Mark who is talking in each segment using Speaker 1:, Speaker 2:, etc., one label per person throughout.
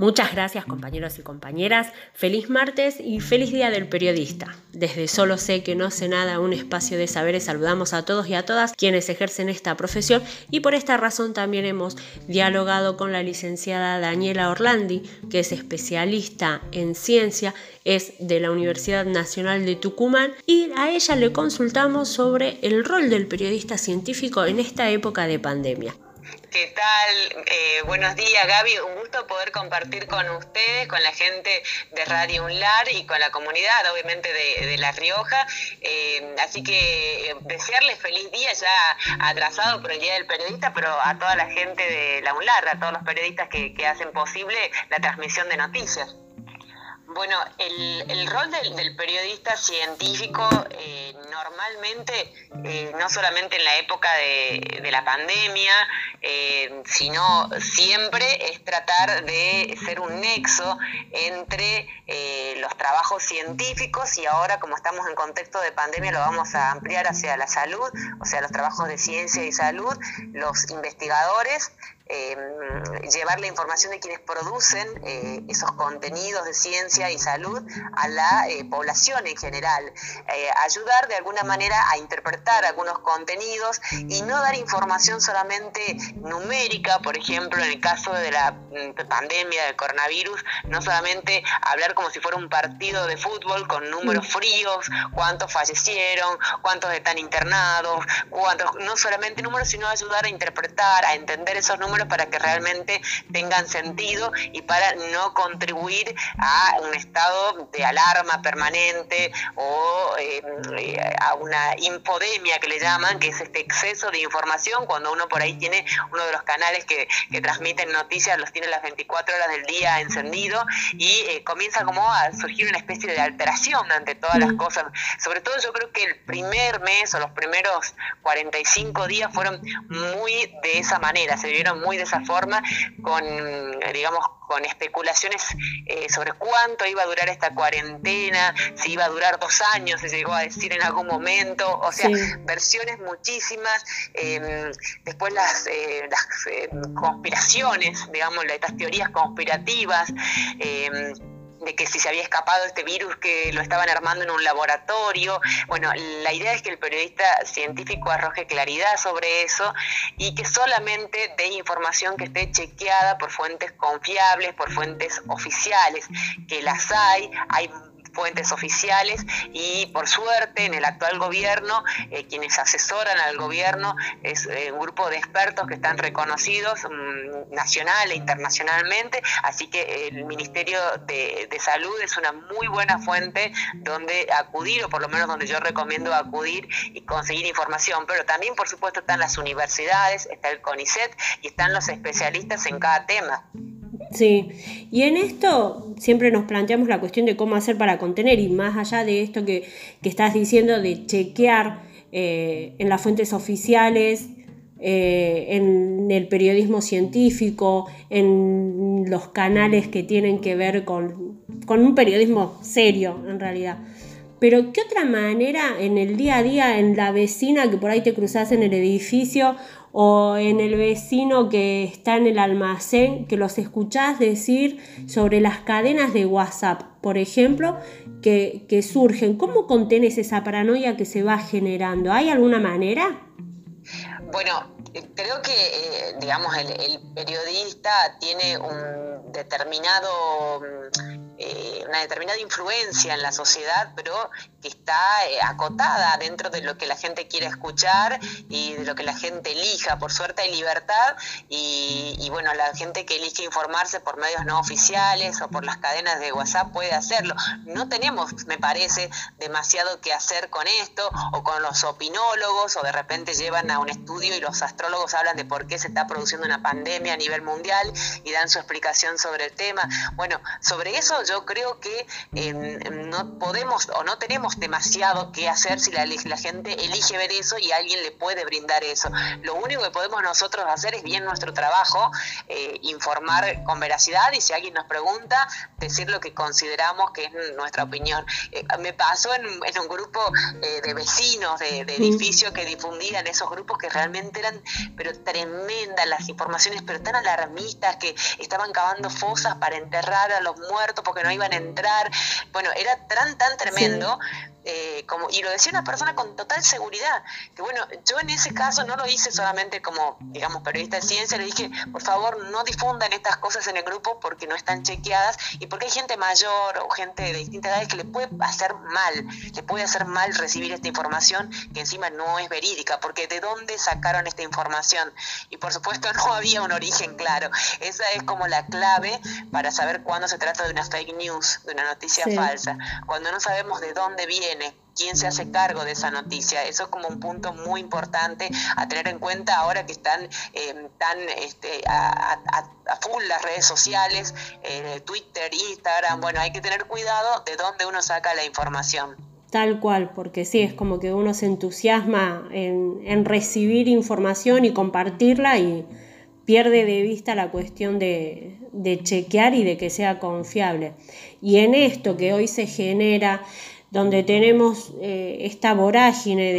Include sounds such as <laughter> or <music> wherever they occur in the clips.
Speaker 1: Muchas gracias compañeros y compañeras, feliz martes y feliz día del periodista. Desde Solo sé que no sé nada, un espacio de saberes, saludamos a todos y a todas quienes ejercen esta profesión y por esta razón también hemos dialogado con la licenciada Daniela Orlandi, que es especialista en ciencia, es de la Universidad Nacional de Tucumán y a ella le consultamos sobre el rol del periodista científico en esta época de pandemia.
Speaker 2: ¿Qué tal? Eh, buenos días, Gaby. Un gusto poder compartir con ustedes, con la gente de Radio UNLAR y con la comunidad, obviamente, de, La Rioja. Eh, así que eh, desearles feliz día ya atrasado por el Día del Periodista, pero a toda la gente de la UNLAR, a todos los periodistas que hacen posible la transmisión de noticias. Bueno, el, rol del, periodista científico eh, normalmente, eh, no solamente en la época de, la pandemia, eh, sino siempre es tratar de ser un nexo entre los trabajos científicos y ahora como estamos en contexto de pandemia lo vamos a ampliar hacia la salud, o sea, los trabajos de ciencia y salud, los investigadores eh, llevar la información de quienes producen eh, esos contenidos de ciencia y salud a la eh, población en general, ayudar de alguna manera a interpretar algunos contenidos y no dar información solamente numérica, por ejemplo, en el caso de la mm, pandemia del coronavirus, no solamente hablar como si fuera un partido de fútbol con números mm. fríos, cuántos fallecieron, cuántos están internados, cuántos, no solamente números, sino ayudar a interpretar, a entender esos números para que realmente tengan sentido y para no contribuir a un estado de alarma permanente o eh, a una infodemia que le llaman, que es este exceso de información cuando uno por ahí tiene uno de los canales que, transmiten noticias, los tiene las 24 horas del día encendido y eh, comienza como a surgir una especie de alteración ante todas las cosas. Sobre todo yo creo que el primer mes o los primeros 45 días fueron muy de esa manera, se vieron muy de esa forma, con, digamos, con especulaciones eh, sobre cuánto iba a durar esta cuarentena, si iba a durar dos años, se llegó a decir en algún momento, o sea, versiones muchísimas, em, después las, eh, las em, conspiraciones, digamos, estas teorías conspirativas. De que si se había escapado este virus que lo estaban armando en un laboratorio. Bueno, la idea es que el periodista científico arroje claridad sobre eso y que solamente dé información que esté chequeada por fuentes confiables, por fuentes oficiales, que las hay, hay fuentes oficiales y por suerte en el actual gobierno eh, quienes asesoran al gobierno es eh, un grupo de expertos que están reconocidos mm, nacional e internacionalmente, así que el Ministerio de, Salud es una muy buena fuente donde acudir o por lo menos donde yo recomiendo acudir y conseguir información, pero también por supuesto están las universidades, está el CONICET y están los especialistas en cada tema.
Speaker 1: Sí, y en esto siempre nos planteamos la cuestión de cómo hacer para contener y más allá de esto que, estás diciendo de chequear eh, en las fuentes oficiales, eh, en el periodismo científico, en los canales que tienen que ver con, con un periodismo serio en realidad. Pero ¿qué otra manera en el día a día, en la vecina que por ahí te cruzas en el edificio o en el vecino que está en el almacén, que los escuchás decir sobre las cadenas de WhatsApp, por ejemplo, que, surgen. ¿Cómo contenes esa paranoia que se va generando? ¿Hay alguna manera?
Speaker 2: Bueno, creo que, eh, digamos, el, periodista tiene un determinado... Eh, una determinada influencia en la sociedad, pero que está eh, acotada dentro de lo que la gente quiere escuchar y de lo que la gente elija. Por suerte hay libertad y, bueno, la gente que elige informarse por medios no oficiales o por las cadenas de WhatsApp puede hacerlo. No tenemos, me parece, demasiado que hacer con esto o con los opinólogos o de repente llevan a un estudio y los astrólogos hablan de por qué se está produciendo una pandemia a nivel mundial y dan su explicación sobre el tema. Bueno, sobre eso yo creo que em, no podemos o no tenemos demasiado que hacer si la, la gente elige ver eso y alguien le puede brindar eso. Lo único que podemos nosotros hacer es bien nuestro trabajo, eh, informar con veracidad y si alguien nos pregunta, decir lo que consideramos que es nuestra opinión. Eh, me pasó en, un grupo eh, de vecinos de, de edificios que difundían esos grupos que realmente eran pero tremendas las informaciones, pero tan alarmistas que estaban cavando fosas para enterrar a los muertos porque no iban a entrar. Bueno, era tan, tan tremendo. Eh, como, y lo decía una persona con total seguridad, que bueno, yo en ese caso no lo hice solamente como, digamos, periodista de ciencia, le dije, por favor, no difundan estas cosas en el grupo porque no están chequeadas y porque hay gente mayor o gente de distintas edades que le puede hacer mal, le puede hacer mal recibir esta información que encima no es verídica, porque de dónde sacaron esta información. Y por supuesto <laughs> no había un origen claro. Esa es como la clave para saber cuándo se trata de una fake news, de una noticia falsa. Cuando no sabemos de dónde viene quién se hace cargo de esa noticia. Eso es como un punto muy importante a tener en cuenta ahora que están eh, tan este, a, full las redes sociales, eh, Twitter, Instagram. Bueno, hay que tener cuidado de dónde uno saca la información.
Speaker 1: Tal cual, porque sí, es como que uno se entusiasma en, recibir información y compartirla y pierde de vista la cuestión de, de chequear y de que sea confiable. Y en esto que hoy se genera donde tenemos eh, esta vorágine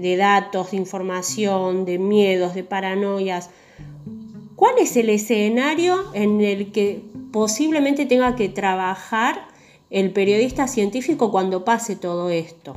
Speaker 1: de, datos, de información, de miedos, de paranoias. ¿Cuál es el escenario en el que posiblemente tenga que trabajar el periodista científico cuando pase todo esto?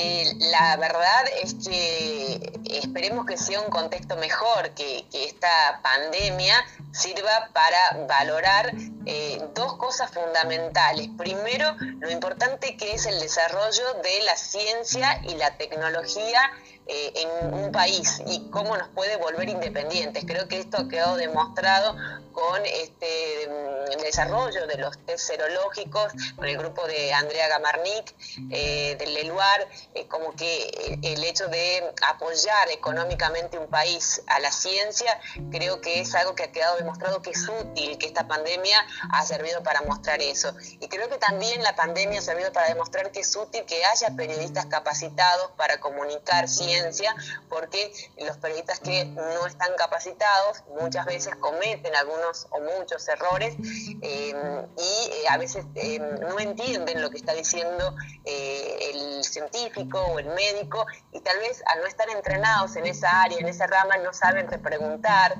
Speaker 2: Eh, la verdad es que esperemos que sea un contexto mejor, que, esta pandemia sirva para valorar eh, dos cosas fundamentales. Primero, lo importante que es el desarrollo de la ciencia y la tecnología eh, en un país y cómo nos puede volver independientes. Creo que esto ha quedado demostrado con este mm, desarrollo de los test serológicos, con el grupo de Andrea Gamarnik, eh, del Leluar, eh, como que el hecho de apoyar económicamente un país a la ciencia, creo que es algo que ha quedado demostrado que es útil, que esta pandemia ha servido para mostrar eso. Y creo que también la pandemia ha servido para demostrar que es útil que haya periodistas capacitados para comunicar ciencia, porque los periodistas que no están capacitados muchas veces cometen algunos o muchos errores eh, y eh, a veces eh, no entienden lo que está diciendo el científico o el médico y tal vez al no estar entrenados en esa área, en esa rama, no saben repreguntar,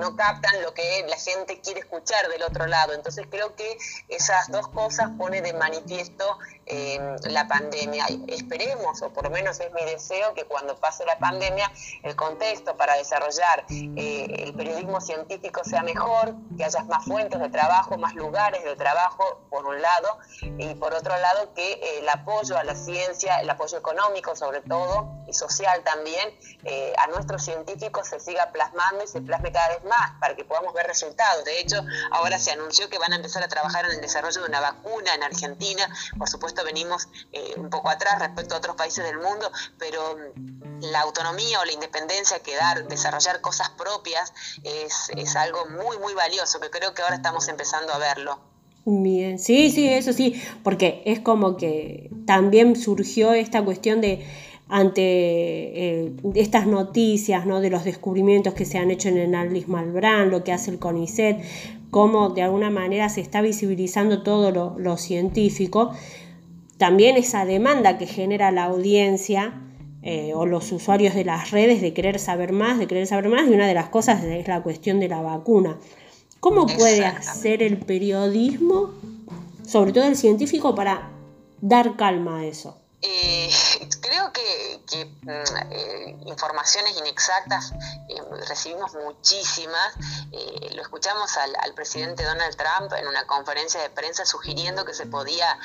Speaker 2: no captan lo que la gente quiere escuchar del otro lado. Entonces creo que esas dos cosas pone de manifiesto la pandemia. Esperemos, o por lo menos es mi deseo, que cuando pase la pandemia el contexto para desarrollar el periodismo científico sea mejor, que haya más fuentes de trabajo, más lugares de trabajo, por un lado, y por otro lado que eh, el apoyo a la ciencia, el apoyo económico sobre todo, y social también, eh, a nuestros científicos se siga plasmando y se plasme cada vez más para que podamos ver resultados. De hecho, ahora se anunció que van a empezar a trabajar en el desarrollo de una vacuna en Argentina. Por supuesto, venimos eh, un poco atrás respecto a otros países del mundo, pero la autonomía o la independencia que dar, desarrollar cosas propias, es, es algo muy, muy valioso, que creo que ahora estamos empezando a verlo.
Speaker 1: Bien, sí, sí, eso sí, porque es como que también surgió esta cuestión de ante eh, estas noticias ¿no? de los descubrimientos que se han hecho en el Alice Malbrán, lo que hace el CONICET, cómo de alguna manera se está visibilizando todo lo, lo científico, también esa demanda que genera la audiencia eh, o los usuarios de las redes de querer saber más, de querer saber más, y una de las cosas es la cuestión de la vacuna. ¿Cómo puede hacer el periodismo, sobre todo el científico, para dar calma a eso?
Speaker 2: Eh, <laughs> creo que, mm, eh, informaciones inexactas eh, recibimos muchísimas. lo escuchamos al, presidente Donald Trump en una conferencia de prensa sugiriendo que se podía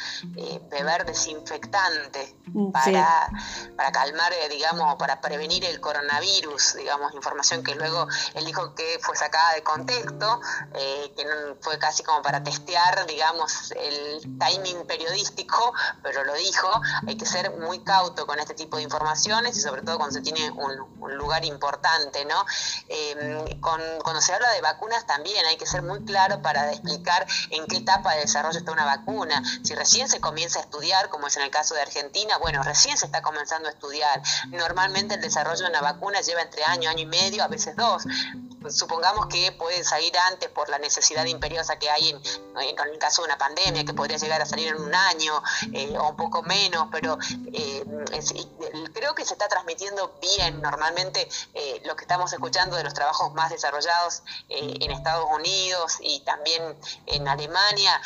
Speaker 2: beber desinfectante mm, para, para calmar, digamos, para prevenir el coronavirus, digamos, información que luego él dijo que fue sacada de contexto, que fue casi como para testear, digamos, el timing periodístico, pero lo dijo. Hay que ser muy cauto con este tipo de informaciones y sobre todo cuando se tiene un, lugar importante, ¿no? Em, cuando se habla de vacunas también hay que ser muy claro para explicar en qué etapa de desarrollo está una vacuna. Si recién se comienza a estudiar, como es en el caso de Argentina, bueno, recién se está comenzando a estudiar. Normalmente el desarrollo de una vacuna lleva entre año, año y medio, a veces dos supongamos que puede salir antes por la necesidad imperiosa que hay en, el caso de una pandemia, que podría llegar a salir en un año eh, o un poco menos, pero eh, creo que se está transmitiendo bien. Normalmente eh, lo que estamos escuchando de los trabajos más desarrollados en Estados Unidos y también en Alemania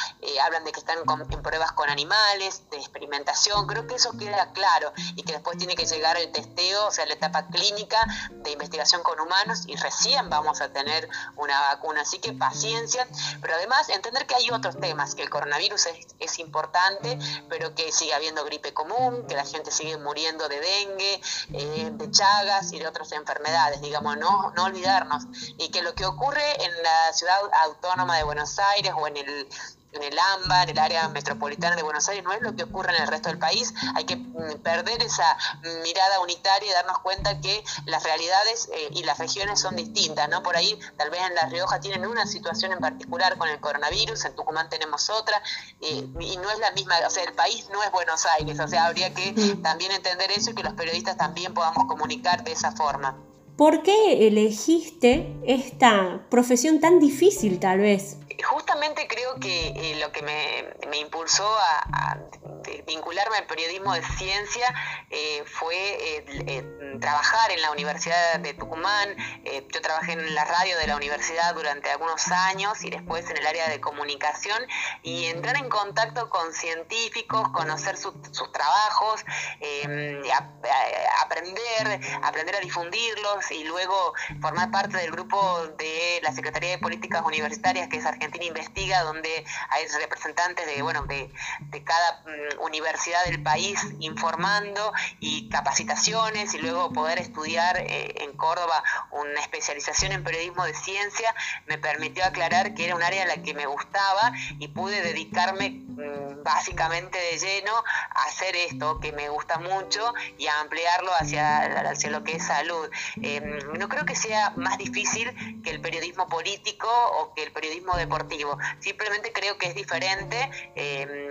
Speaker 2: hablan de que están en pruebas con animales, de experimentación. Creo que eso queda claro y que después tiene que llegar el testeo, o sea, la etapa clínica de investigación con humanos y recién vamos a tener una vacuna. Así que paciencia, pero además entender que hay otros temas, que el coronavirus es, importante, pero que sigue habiendo gripe común, que la gente sigue muriendo de dengue, eh, de chagas y de otras enfermedades, digamos, no, no olvidarnos. Y que lo que ocurre en la ciudad autónoma de Buenos Aires o en el en el AMBA, en el área metropolitana de Buenos Aires, no es lo que ocurre en el resto del país. Hay que mm, perder esa mirada unitaria y darnos cuenta que las realidades eh, y las regiones son distintas, ¿no? Por ahí, tal vez en La Rioja tienen una situación en particular con el coronavirus, en Tucumán tenemos otra, eh, y no es la misma, o sea, el país no es Buenos Aires, o sea, habría que también entender eso y que los periodistas también podamos comunicar de esa forma.
Speaker 1: ¿Por qué elegiste esta profesión tan difícil tal vez?
Speaker 2: Justamente creo que eh, lo que me, impulsó a, vincularme al periodismo de ciencia eh, fue eh, trabajar en la Universidad de Tucumán. yo trabajé en la radio de la universidad durante algunos años y después en el área de comunicación y entrar en contacto con científicos, conocer sus trabajos, aprender, aprender a difundirlos y luego formar parte del grupo de la Secretaría de Políticas Universitarias que es Argentina Investiga, donde hay representantes de, bueno, de, cada mm, universidad del país informando y capacitaciones y luego poder estudiar eh, en Córdoba una especialización en periodismo de ciencia, me permitió aclarar que era un área a la que me gustaba y pude dedicarme mm, básicamente de lleno a hacer esto que me gusta mucho y a ampliarlo hacia, hacia lo que es salud. Em, no creo que sea más difícil que el periodismo político o que el periodismo de Simplemente creo que es diferente,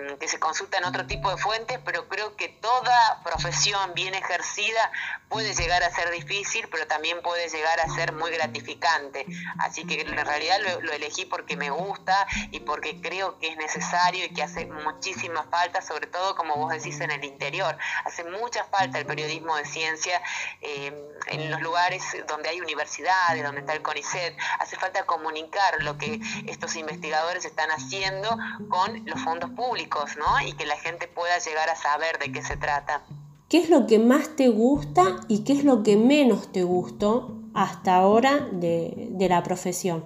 Speaker 2: em, que se consultan otro tipo de fuentes, pero creo que toda profesión bien ejercida puede llegar a ser difícil, pero también puede llegar a ser muy gratificante. Así que en realidad lo, elegí porque me gusta y porque creo que es necesario y que hace muchísima falta, sobre todo como vos decís en el interior. Hace mucha falta el periodismo de ciencia em, en los lugares donde hay universidades, donde está el CONICET. Hace falta comunicar lo que estos investigadores están haciendo con los fondos públicos, ¿no? Y que la gente pueda llegar a saber de qué se trata.
Speaker 1: ¿Qué es lo que más te gusta y qué es lo que menos te gustó hasta ahora de, la profesión?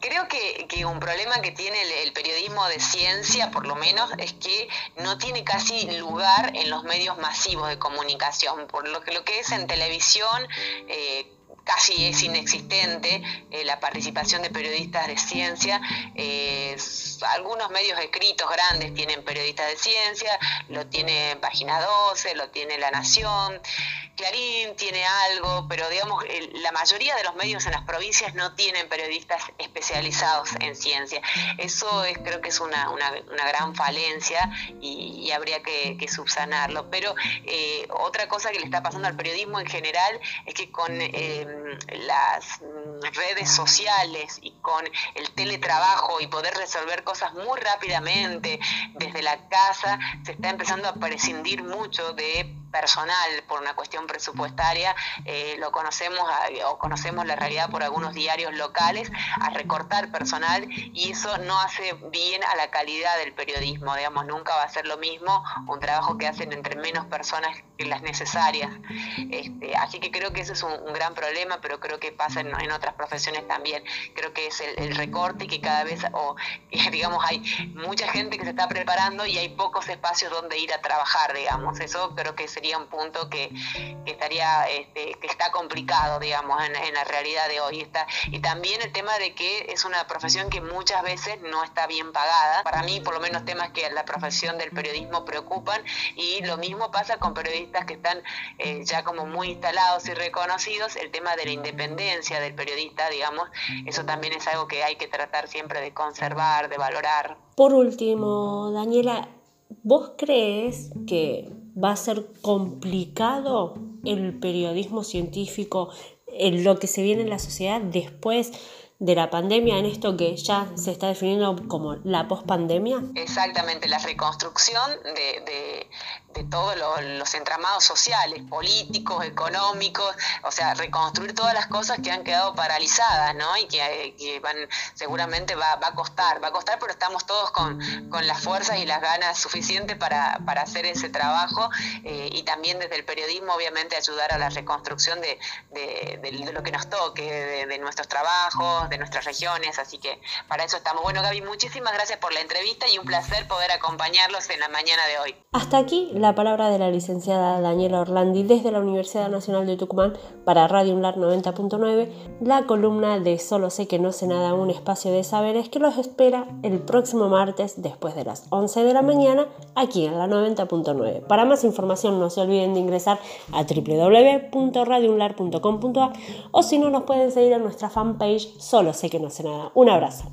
Speaker 2: Creo que, un problema que tiene el, periodismo de ciencia, por lo menos, es que no tiene casi lugar en los medios masivos de comunicación. Por lo que, lo que es en televisión, eh, casi es inexistente eh, la participación de periodistas de ciencia. Eh, algunos medios escritos grandes tienen periodistas de ciencia, lo tiene Página 12, lo tiene La Nación, Clarín tiene algo, pero digamos, la mayoría de los medios en las provincias no tienen periodistas especializados en ciencia. Eso es, creo que es una, gran falencia y, habría que, subsanarlo. Pero eh, otra cosa que le está pasando al periodismo en general es que con las redes sociales y con el teletrabajo y poder resolver cosas muy rápidamente desde la casa, se está empezando a prescindir mucho de personal por una cuestión presupuestaria, eh, lo conocemos o conocemos la realidad por algunos diarios locales, a recortar personal y eso no hace bien a la calidad del periodismo, digamos, nunca va a ser lo mismo un trabajo que hacen entre menos personas que las necesarias. Este, así que creo que ese es un, gran problema, pero creo que pasa en, otras profesiones también. Creo que es el, recorte y que cada vez, o <laughs> digamos, hay mucha gente que se está preparando y hay pocos espacios donde ir a trabajar, digamos. Eso creo que es sería un punto que, estaría, este, que está complicado, digamos, en, la realidad de hoy. Está, y también el tema de que es una profesión que muchas veces no está bien pagada. Para mí, por lo menos, temas que la profesión del periodismo preocupan y lo mismo pasa con periodistas que están eh, ya como muy instalados y reconocidos, el tema de la independencia del periodista, digamos, eso también es algo que hay que tratar siempre de conservar, de valorar.
Speaker 1: Por último, Daniela, ¿vos crees que va a ser complicado el periodismo científico en lo que se viene en la sociedad después de la pandemia en esto que ya se está definiendo como la pospandemia?
Speaker 2: Exactamente, la reconstrucción de, de todos los, entramados sociales, políticos, económicos, o sea, reconstruir todas las cosas que han quedado paralizadas, ¿no? Y que, van, seguramente va, a costar, va a costar, pero estamos todos con, las fuerzas y las ganas suficientes para, hacer ese trabajo eh, y también desde el periodismo, obviamente, ayudar a la reconstrucción de, lo que nos toque, de, nuestros trabajos, nuestras regiones, así que para eso estamos. Bueno, Gaby, muchísimas gracias por la entrevista y un placer poder acompañarlos en la mañana de hoy.
Speaker 1: Hasta aquí la palabra de la licenciada Daniela Orlandi desde la Universidad Nacional de Tucumán para Radio UNLAR 90.9, la columna de Solo sé que no sé nada, un espacio de saberes que los espera el próximo martes después de las 11 de la mañana aquí en la 90.9. Para más información no se olviden de ingresar a www.radiounlar.com.ar o si no nos pueden seguir en nuestra fanpage Solo sé que no sé nada. Un abrazo.